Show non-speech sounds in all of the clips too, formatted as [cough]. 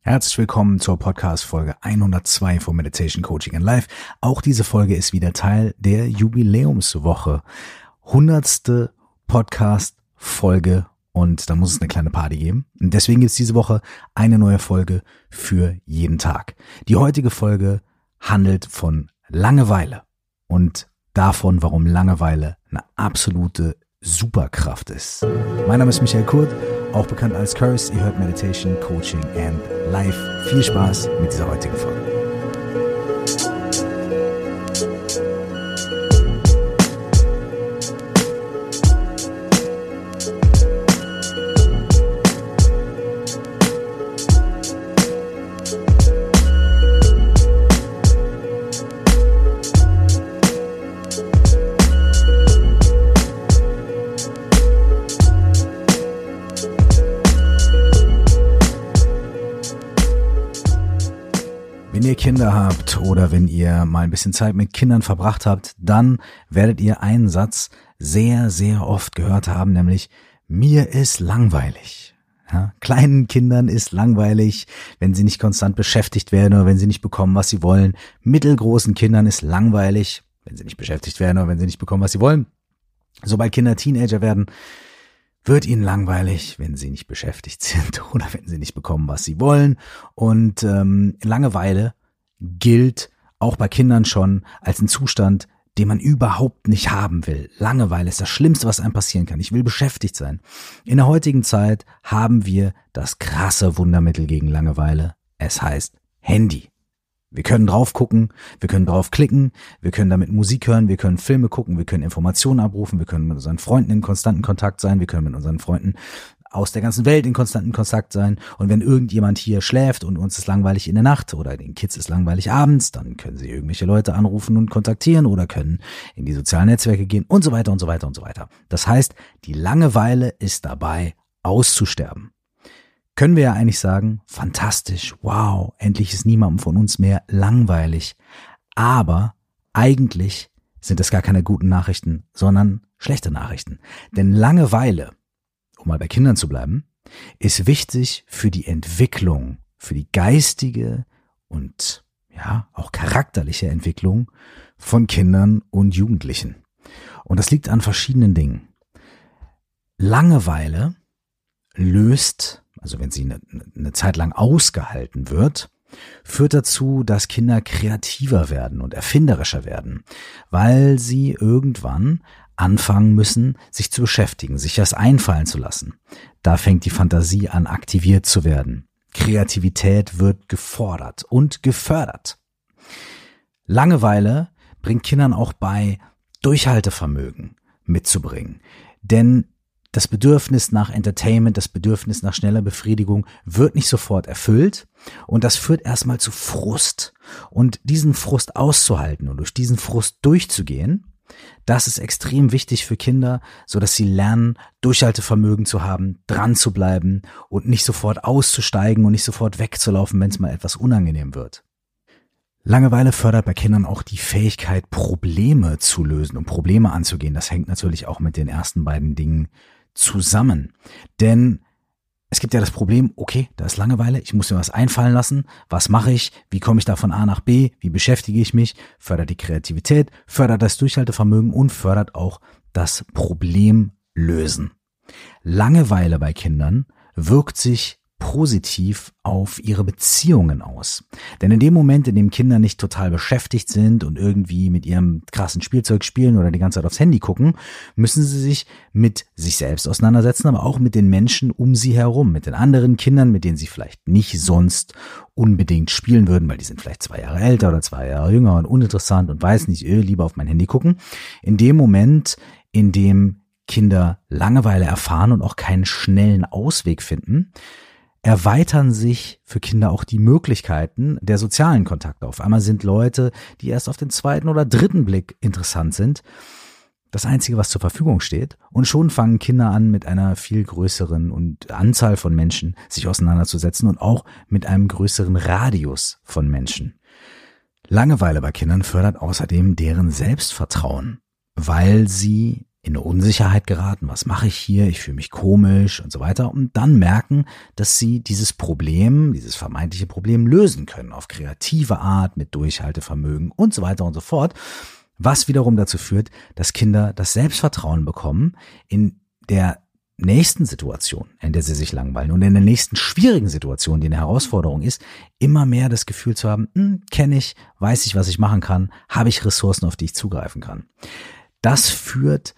Herzlich willkommen zur Podcast-Folge 102 von Meditation Coaching in Life. Auch diese Folge ist wieder Teil der Jubiläumswoche. Hundertste Podcast-Folge und da muss es eine kleine Party geben. Und deswegen gibt es diese Woche eine neue Folge für jeden Tag. Die heutige Folge handelt von Langeweile und davon, warum Langeweile eine absolute Superkraft ist. Mein Name ist Michael Kurt auch bekannt als Curse. Ihr hört Meditation, Coaching and Life. Viel Spaß mit dieser heutigen Folge. Oder wenn ihr mal ein bisschen Zeit mit Kindern verbracht habt, dann werdet ihr einen Satz sehr, sehr oft gehört haben, nämlich mir ist langweilig. Ja, kleinen Kindern ist langweilig, wenn sie nicht konstant beschäftigt werden oder wenn sie nicht bekommen, was sie wollen. Mittelgroßen Kindern ist langweilig, wenn sie nicht beschäftigt werden oder wenn sie nicht bekommen, was sie wollen. Sobald Kinder Teenager werden, wird ihnen langweilig, wenn sie nicht beschäftigt [laughs] sind oder wenn sie nicht bekommen, was sie wollen. Und ähm, Langeweile gilt auch bei Kindern schon als ein Zustand, den man überhaupt nicht haben will. Langeweile ist das Schlimmste, was einem passieren kann. Ich will beschäftigt sein. In der heutigen Zeit haben wir das krasse Wundermittel gegen Langeweile. Es heißt Handy. Wir können drauf gucken, wir können drauf klicken, wir können damit Musik hören, wir können Filme gucken, wir können Informationen abrufen, wir können mit unseren Freunden in konstanten Kontakt sein, wir können mit unseren Freunden aus der ganzen Welt in konstanten Kontakt sein. Und wenn irgendjemand hier schläft und uns ist langweilig in der Nacht oder den Kids ist langweilig abends, dann können sie irgendwelche Leute anrufen und kontaktieren oder können in die sozialen Netzwerke gehen und so weiter und so weiter und so weiter. Das heißt, die Langeweile ist dabei auszusterben. Können wir ja eigentlich sagen, fantastisch, wow, endlich ist niemandem von uns mehr langweilig. Aber eigentlich sind es gar keine guten Nachrichten, sondern schlechte Nachrichten. Denn Langeweile um mal bei Kindern zu bleiben, ist wichtig für die Entwicklung, für die geistige und ja, auch charakterliche Entwicklung von Kindern und Jugendlichen. Und das liegt an verschiedenen Dingen. Langeweile löst, also wenn sie eine, eine Zeit lang ausgehalten wird, führt dazu, dass Kinder kreativer werden und erfinderischer werden, weil sie irgendwann anfangen müssen, sich zu beschäftigen, sich das einfallen zu lassen. Da fängt die Fantasie an, aktiviert zu werden. Kreativität wird gefordert und gefördert. Langeweile bringt Kindern auch bei, Durchhaltevermögen mitzubringen. Denn das Bedürfnis nach Entertainment, das Bedürfnis nach schneller Befriedigung wird nicht sofort erfüllt und das führt erstmal zu Frust. Und diesen Frust auszuhalten und durch diesen Frust durchzugehen, das ist extrem wichtig für Kinder, so dass sie lernen, Durchhaltevermögen zu haben, dran zu bleiben und nicht sofort auszusteigen und nicht sofort wegzulaufen, wenn es mal etwas unangenehm wird. Langeweile fördert bei Kindern auch die Fähigkeit, Probleme zu lösen und Probleme anzugehen. Das hängt natürlich auch mit den ersten beiden Dingen zusammen. Denn es gibt ja das Problem, okay, da ist Langeweile, ich muss mir was einfallen lassen. Was mache ich? Wie komme ich da von A nach B? Wie beschäftige ich mich? Fördert die Kreativität, fördert das Durchhaltevermögen und fördert auch das Problemlösen. Langeweile bei Kindern wirkt sich positiv auf ihre Beziehungen aus. Denn in dem Moment, in dem Kinder nicht total beschäftigt sind und irgendwie mit ihrem krassen Spielzeug spielen oder die ganze Zeit aufs Handy gucken, müssen sie sich mit sich selbst auseinandersetzen, aber auch mit den Menschen um sie herum, mit den anderen Kindern, mit denen sie vielleicht nicht sonst unbedingt spielen würden, weil die sind vielleicht zwei Jahre älter oder zwei Jahre jünger und uninteressant und weiß nicht, öh, lieber auf mein Handy gucken. In dem Moment, in dem Kinder Langeweile erfahren und auch keinen schnellen Ausweg finden, erweitern sich für Kinder auch die Möglichkeiten der sozialen Kontakte. Auf einmal sind Leute, die erst auf den zweiten oder dritten Blick interessant sind, das Einzige, was zur Verfügung steht. Und schon fangen Kinder an, mit einer viel größeren und Anzahl von Menschen sich auseinanderzusetzen und auch mit einem größeren Radius von Menschen. Langeweile bei Kindern fördert außerdem deren Selbstvertrauen, weil sie in eine Unsicherheit geraten, was mache ich hier, ich fühle mich komisch und so weiter. Und dann merken, dass sie dieses Problem, dieses vermeintliche Problem lösen können auf kreative Art, mit Durchhaltevermögen und so weiter und so fort, was wiederum dazu führt, dass Kinder das Selbstvertrauen bekommen, in der nächsten Situation, in der sie sich langweilen und in der nächsten schwierigen Situation, die eine Herausforderung ist, immer mehr das Gefühl zu haben, hm, kenne ich, weiß ich, was ich machen kann, habe ich Ressourcen, auf die ich zugreifen kann. Das führt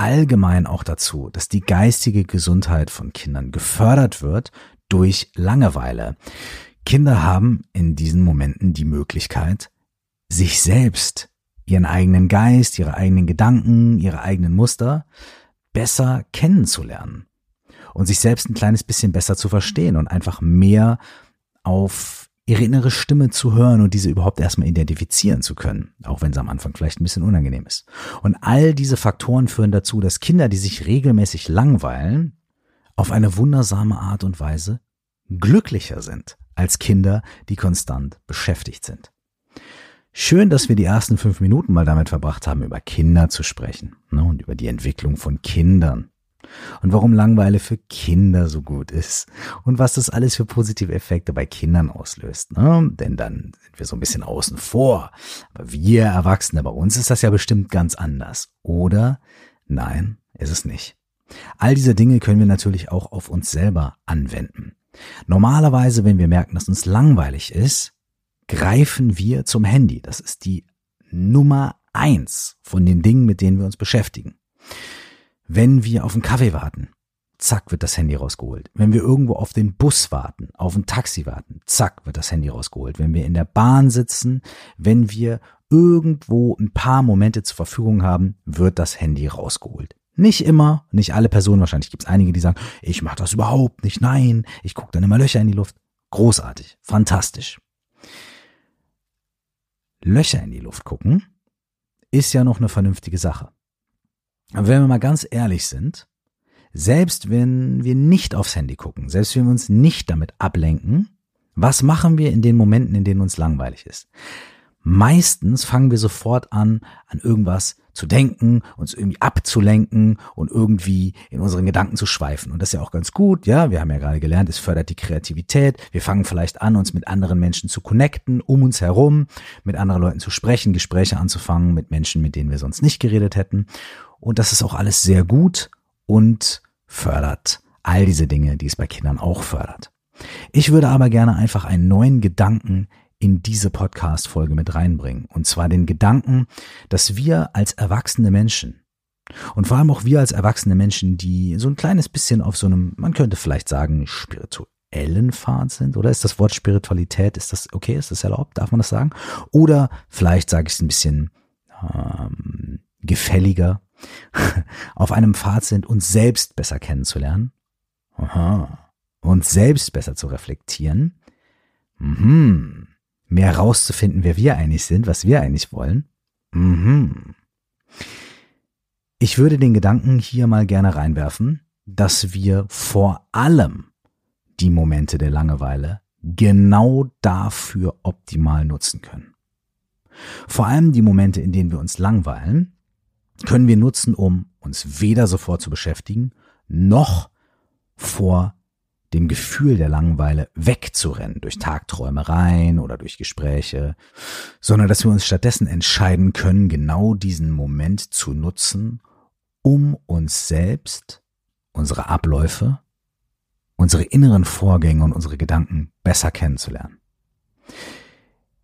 allgemein auch dazu, dass die geistige Gesundheit von Kindern gefördert wird durch Langeweile. Kinder haben in diesen Momenten die Möglichkeit, sich selbst, ihren eigenen Geist, ihre eigenen Gedanken, ihre eigenen Muster besser kennenzulernen und sich selbst ein kleines bisschen besser zu verstehen und einfach mehr auf ihre innere Stimme zu hören und diese überhaupt erstmal identifizieren zu können, auch wenn es am Anfang vielleicht ein bisschen unangenehm ist. Und all diese Faktoren führen dazu, dass Kinder, die sich regelmäßig langweilen, auf eine wundersame Art und Weise glücklicher sind als Kinder, die konstant beschäftigt sind. Schön, dass wir die ersten fünf Minuten mal damit verbracht haben, über Kinder zu sprechen ne, und über die Entwicklung von Kindern und warum Langeweile für Kinder so gut ist und was das alles für positive Effekte bei Kindern auslöst. Ne? Denn dann sind wir so ein bisschen außen vor. Aber wir Erwachsene, bei uns ist das ja bestimmt ganz anders. Oder nein, ist es nicht. All diese Dinge können wir natürlich auch auf uns selber anwenden. Normalerweise, wenn wir merken, dass uns langweilig ist, greifen wir zum Handy. Das ist die Nummer eins von den Dingen, mit denen wir uns beschäftigen. Wenn wir auf einen Kaffee warten, zack, wird das Handy rausgeholt. Wenn wir irgendwo auf den Bus warten, auf ein Taxi warten, zack, wird das Handy rausgeholt. Wenn wir in der Bahn sitzen, wenn wir irgendwo ein paar Momente zur Verfügung haben, wird das Handy rausgeholt. Nicht immer, nicht alle Personen, wahrscheinlich gibt es einige, die sagen, ich mache das überhaupt nicht, nein, ich gucke dann immer Löcher in die Luft. Großartig, fantastisch. Löcher in die Luft gucken ist ja noch eine vernünftige Sache. Aber wenn wir mal ganz ehrlich sind, selbst wenn wir nicht aufs Handy gucken, selbst wenn wir uns nicht damit ablenken, was machen wir in den Momenten, in denen uns langweilig ist? Meistens fangen wir sofort an, an irgendwas zu denken, uns irgendwie abzulenken und irgendwie in unseren Gedanken zu schweifen. Und das ist ja auch ganz gut, ja. Wir haben ja gerade gelernt, es fördert die Kreativität. Wir fangen vielleicht an, uns mit anderen Menschen zu connecten, um uns herum, mit anderen Leuten zu sprechen, Gespräche anzufangen mit Menschen, mit denen wir sonst nicht geredet hätten. Und das ist auch alles sehr gut und fördert all diese Dinge, die es bei Kindern auch fördert. Ich würde aber gerne einfach einen neuen Gedanken in diese Podcast-Folge mit reinbringen. Und zwar den Gedanken, dass wir als erwachsene Menschen und vor allem auch wir als erwachsene Menschen, die so ein kleines bisschen auf so einem, man könnte vielleicht sagen, spirituellen Pfad sind, oder ist das Wort Spiritualität, ist das okay, ist das erlaubt, darf man das sagen? Oder vielleicht sage ich es ein bisschen ähm, gefälliger, [laughs] auf einem Pfad sind, uns selbst besser kennenzulernen, Aha. uns selbst besser zu reflektieren, mhm. Mehr rauszufinden, wer wir eigentlich sind, was wir eigentlich wollen. Mhm. Ich würde den Gedanken hier mal gerne reinwerfen, dass wir vor allem die Momente der Langeweile genau dafür optimal nutzen können. Vor allem die Momente, in denen wir uns langweilen, können wir nutzen, um uns weder sofort zu beschäftigen, noch vor dem Gefühl der Langeweile wegzurennen durch Tagträumereien oder durch Gespräche, sondern dass wir uns stattdessen entscheiden können, genau diesen Moment zu nutzen, um uns selbst, unsere Abläufe, unsere inneren Vorgänge und unsere Gedanken besser kennenzulernen.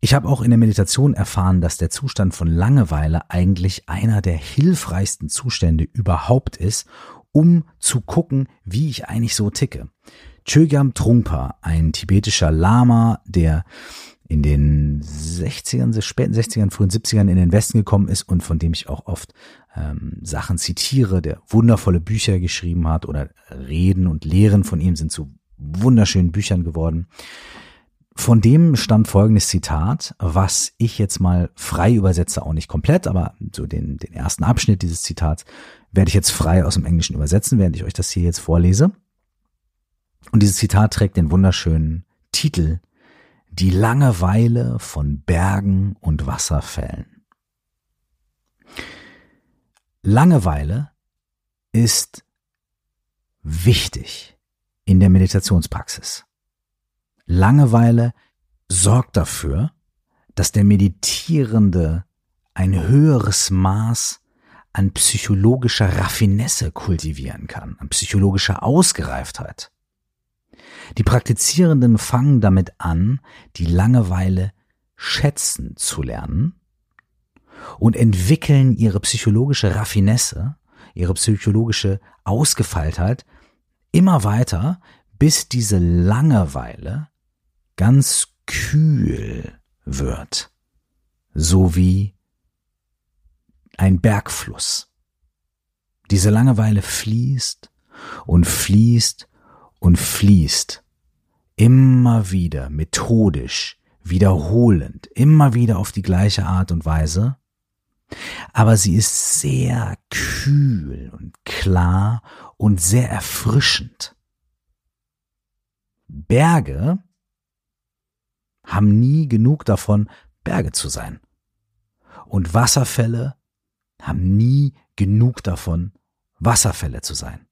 Ich habe auch in der Meditation erfahren, dass der Zustand von Langeweile eigentlich einer der hilfreichsten Zustände überhaupt ist, um zu gucken, wie ich eigentlich so ticke. Chögyam Trungpa, ein tibetischer Lama, der in den 60ern, späten 60ern, frühen 70ern in den Westen gekommen ist und von dem ich auch oft ähm, Sachen zitiere, der wundervolle Bücher geschrieben hat oder Reden und Lehren von ihm sind zu wunderschönen Büchern geworden. Von dem stammt folgendes Zitat, was ich jetzt mal frei übersetze, auch nicht komplett, aber so den, den ersten Abschnitt dieses Zitats werde ich jetzt frei aus dem Englischen übersetzen, während ich euch das hier jetzt vorlese. Und dieses Zitat trägt den wunderschönen Titel Die Langeweile von Bergen und Wasserfällen. Langeweile ist wichtig in der Meditationspraxis. Langeweile sorgt dafür, dass der Meditierende ein höheres Maß an psychologischer Raffinesse kultivieren kann, an psychologischer Ausgereiftheit. Die Praktizierenden fangen damit an, die Langeweile schätzen zu lernen und entwickeln ihre psychologische Raffinesse, ihre psychologische Ausgefeiltheit immer weiter, bis diese Langeweile ganz kühl wird, so wie ein Bergfluss. Diese Langeweile fließt und fließt und fließt immer wieder methodisch, wiederholend, immer wieder auf die gleiche Art und Weise, aber sie ist sehr kühl und klar und sehr erfrischend. Berge haben nie genug davon, Berge zu sein. Und Wasserfälle haben nie genug davon, Wasserfälle zu sein.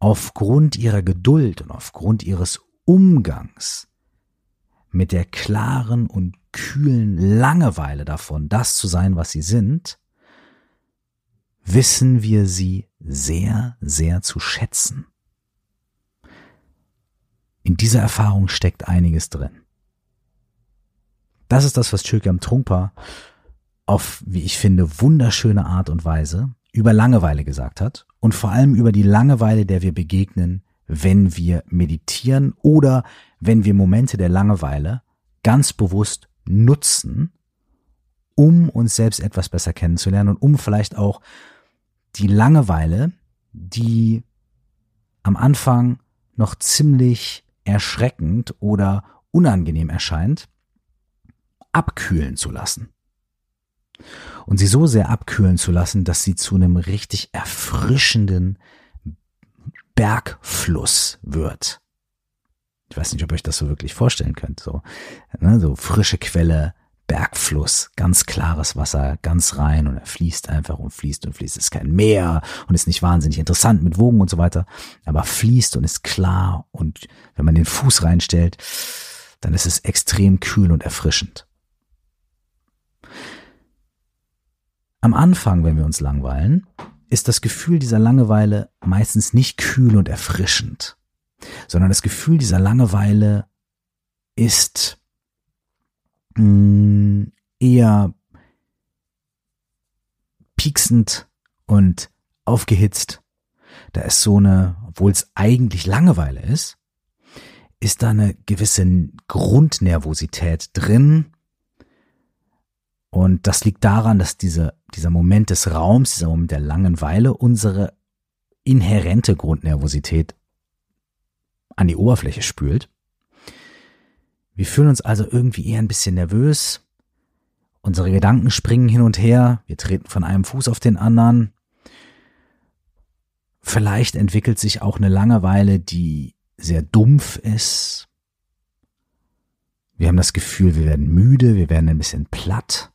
Aufgrund ihrer Geduld und aufgrund ihres Umgangs mit der klaren und kühlen Langeweile davon, das zu sein, was sie sind, wissen wir sie sehr, sehr zu schätzen. In dieser Erfahrung steckt einiges drin. Das ist das, was Chökyam Trungpa auf, wie ich finde, wunderschöne Art und Weise über Langeweile gesagt hat und vor allem über die Langeweile, der wir begegnen, wenn wir meditieren oder wenn wir Momente der Langeweile ganz bewusst nutzen, um uns selbst etwas besser kennenzulernen und um vielleicht auch die Langeweile, die am Anfang noch ziemlich erschreckend oder unangenehm erscheint, abkühlen zu lassen und sie so sehr abkühlen zu lassen, dass sie zu einem richtig erfrischenden Bergfluss wird. Ich weiß nicht, ob ihr euch das so wirklich vorstellen könnt. So, ne, so frische Quelle, Bergfluss, ganz klares Wasser, ganz rein und er fließt einfach und fließt und fließt. Es ist kein Meer und ist nicht wahnsinnig interessant mit Wogen und so weiter, aber fließt und ist klar und wenn man den Fuß reinstellt, dann ist es extrem kühl und erfrischend. Am Anfang, wenn wir uns langweilen, ist das Gefühl dieser Langeweile meistens nicht kühl und erfrischend, sondern das Gefühl dieser Langeweile ist mh, mm, eher pieksend und aufgehitzt. Da ist so eine, obwohl es eigentlich Langeweile ist, ist da eine gewisse Grundnervosität drin, und das liegt daran, dass diese, dieser Moment des Raums, dieser Moment der Langenweile unsere inhärente Grundnervosität an die Oberfläche spült. Wir fühlen uns also irgendwie eher ein bisschen nervös. Unsere Gedanken springen hin und her. Wir treten von einem Fuß auf den anderen. Vielleicht entwickelt sich auch eine Langeweile, die sehr dumpf ist. Wir haben das Gefühl, wir werden müde, wir werden ein bisschen platt.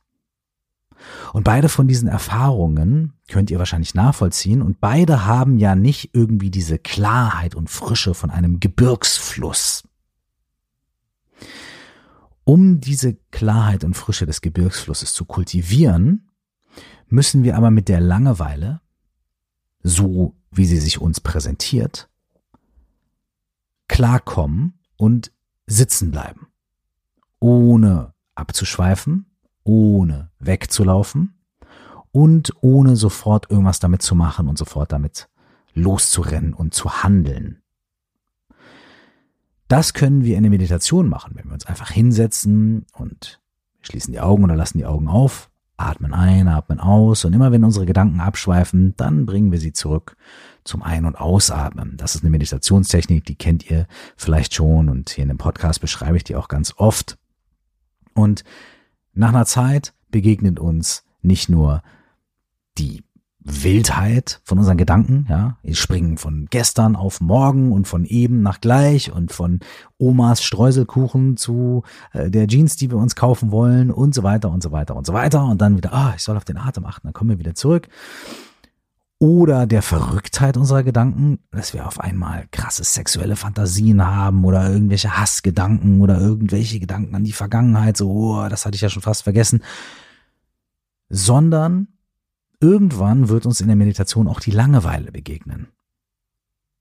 Und beide von diesen Erfahrungen könnt ihr wahrscheinlich nachvollziehen und beide haben ja nicht irgendwie diese Klarheit und Frische von einem Gebirgsfluss. Um diese Klarheit und Frische des Gebirgsflusses zu kultivieren, müssen wir aber mit der Langeweile, so wie sie sich uns präsentiert, klarkommen und sitzen bleiben, ohne abzuschweifen, ohne wegzulaufen und ohne sofort irgendwas damit zu machen und sofort damit loszurennen und zu handeln. Das können wir in der Meditation machen, wenn wir uns einfach hinsetzen und schließen die Augen oder lassen die Augen auf, atmen ein, atmen aus und immer wenn unsere Gedanken abschweifen, dann bringen wir sie zurück zum Ein- und Ausatmen. Das ist eine Meditationstechnik, die kennt ihr vielleicht schon und hier in dem Podcast beschreibe ich die auch ganz oft. Und nach einer Zeit begegnet uns nicht nur die Wildheit von unseren Gedanken, ja. Wir springen von gestern auf morgen und von eben nach gleich und von Omas Streuselkuchen zu äh, der Jeans, die wir uns kaufen wollen und so weiter und so weiter und so weiter und dann wieder, ah, ich soll auf den Atem achten, dann kommen wir wieder zurück. Oder der Verrücktheit unserer Gedanken, dass wir auf einmal krasse sexuelle Fantasien haben oder irgendwelche Hassgedanken oder irgendwelche Gedanken an die Vergangenheit, so, oh, das hatte ich ja schon fast vergessen, sondern irgendwann wird uns in der Meditation auch die Langeweile begegnen.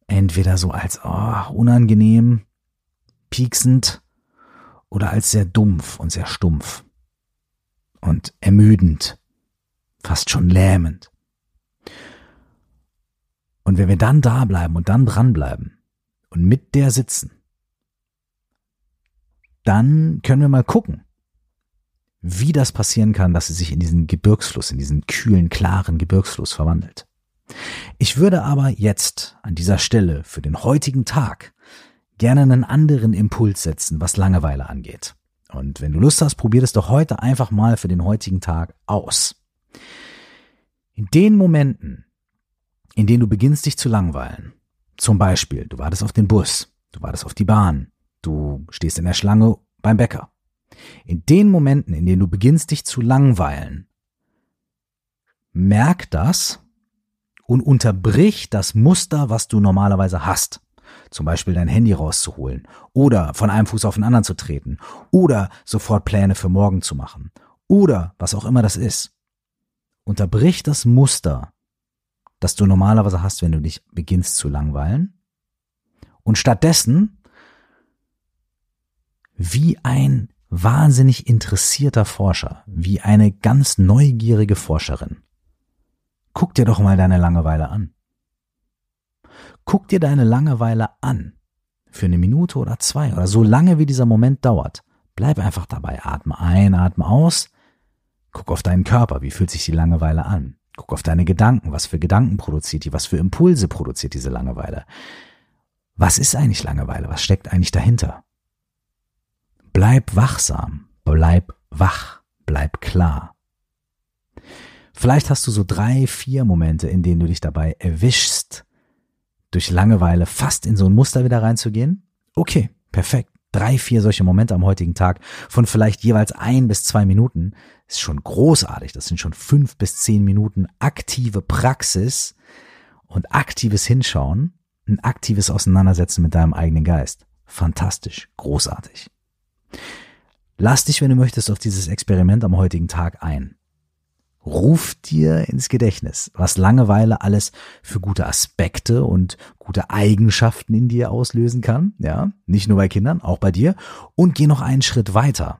Entweder so als oh, unangenehm, pieksend oder als sehr dumpf und sehr stumpf und ermüdend, fast schon lähmend. Und wenn wir dann da bleiben und dann dranbleiben und mit der sitzen, dann können wir mal gucken, wie das passieren kann, dass sie sich in diesen Gebirgsfluss, in diesen kühlen, klaren Gebirgsfluss verwandelt. Ich würde aber jetzt an dieser Stelle für den heutigen Tag gerne einen anderen Impuls setzen, was Langeweile angeht. Und wenn du Lust hast, probier das doch heute einfach mal für den heutigen Tag aus. In den Momenten, in denen du beginnst, dich zu langweilen, zum Beispiel, du wartest auf den Bus, du wartest auf die Bahn, du stehst in der Schlange beim Bäcker. In den Momenten, in denen du beginnst, dich zu langweilen, merk das und unterbrich das Muster, was du normalerweise hast zum Beispiel dein Handy rauszuholen oder von einem Fuß auf den anderen zu treten oder sofort Pläne für morgen zu machen oder was auch immer das ist. Unterbrich das Muster, das du normalerweise hast, wenn du dich beginnst zu langweilen und stattdessen wie ein wahnsinnig interessierter Forscher, wie eine ganz neugierige Forscherin. Guck dir doch mal deine Langeweile an. Guck dir deine Langeweile an. Für eine Minute oder zwei oder so lange wie dieser Moment dauert. Bleib einfach dabei. Atme ein, atme aus. Guck auf deinen Körper. Wie fühlt sich die Langeweile an? Guck auf deine Gedanken. Was für Gedanken produziert die? Was für Impulse produziert diese Langeweile? Was ist eigentlich Langeweile? Was steckt eigentlich dahinter? Bleib wachsam. Bleib wach. Bleib klar. Vielleicht hast du so drei, vier Momente, in denen du dich dabei erwischst, durch Langeweile fast in so ein Muster wieder reinzugehen? Okay, perfekt. Drei, vier solche Momente am heutigen Tag von vielleicht jeweils ein bis zwei Minuten ist schon großartig. Das sind schon fünf bis zehn Minuten aktive Praxis und aktives Hinschauen, ein aktives Auseinandersetzen mit deinem eigenen Geist. Fantastisch, großartig. Lass dich, wenn du möchtest, auf dieses Experiment am heutigen Tag ein. Ruf dir ins Gedächtnis, was Langeweile alles für gute Aspekte und gute Eigenschaften in dir auslösen kann, ja, nicht nur bei Kindern, auch bei dir, und geh noch einen Schritt weiter.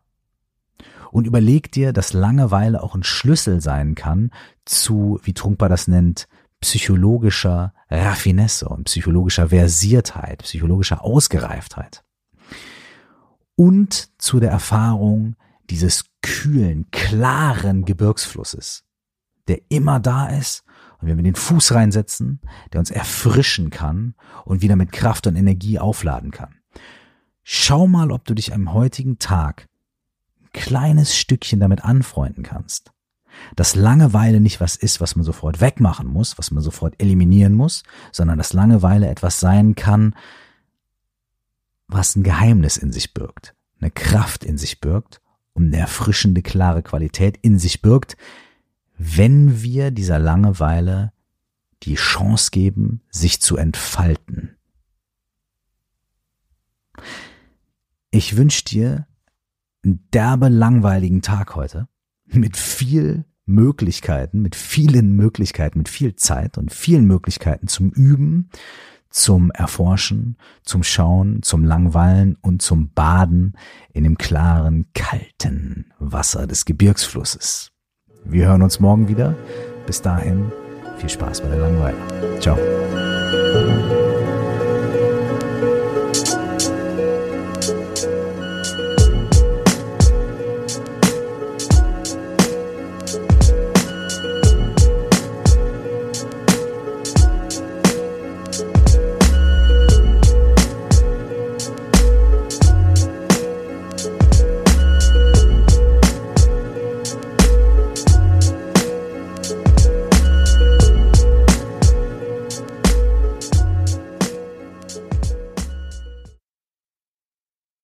Und überleg dir, dass Langeweile auch ein Schlüssel sein kann zu, wie Trunkbar das nennt, psychologischer Raffinesse und psychologischer Versiertheit, psychologischer Ausgereiftheit. Und zu der Erfahrung, dieses kühlen, klaren Gebirgsflusses, der immer da ist und wenn wir den Fuß reinsetzen, der uns erfrischen kann und wieder mit Kraft und Energie aufladen kann. Schau mal, ob du dich am heutigen Tag ein kleines Stückchen damit anfreunden kannst. Dass Langeweile nicht was ist, was man sofort wegmachen muss, was man sofort eliminieren muss, sondern dass Langeweile etwas sein kann, was ein Geheimnis in sich birgt, eine Kraft in sich birgt und eine erfrischende, klare Qualität in sich birgt, wenn wir dieser Langeweile die Chance geben, sich zu entfalten. Ich wünsche dir einen derbe langweiligen Tag heute mit viel Möglichkeiten, mit vielen Möglichkeiten, mit viel Zeit und vielen Möglichkeiten zum Üben, zum Erforschen, zum Schauen, zum Langweilen und zum Baden in dem klaren, kalten Wasser des Gebirgsflusses. Wir hören uns morgen wieder. Bis dahin viel Spaß bei der Langweile. Ciao.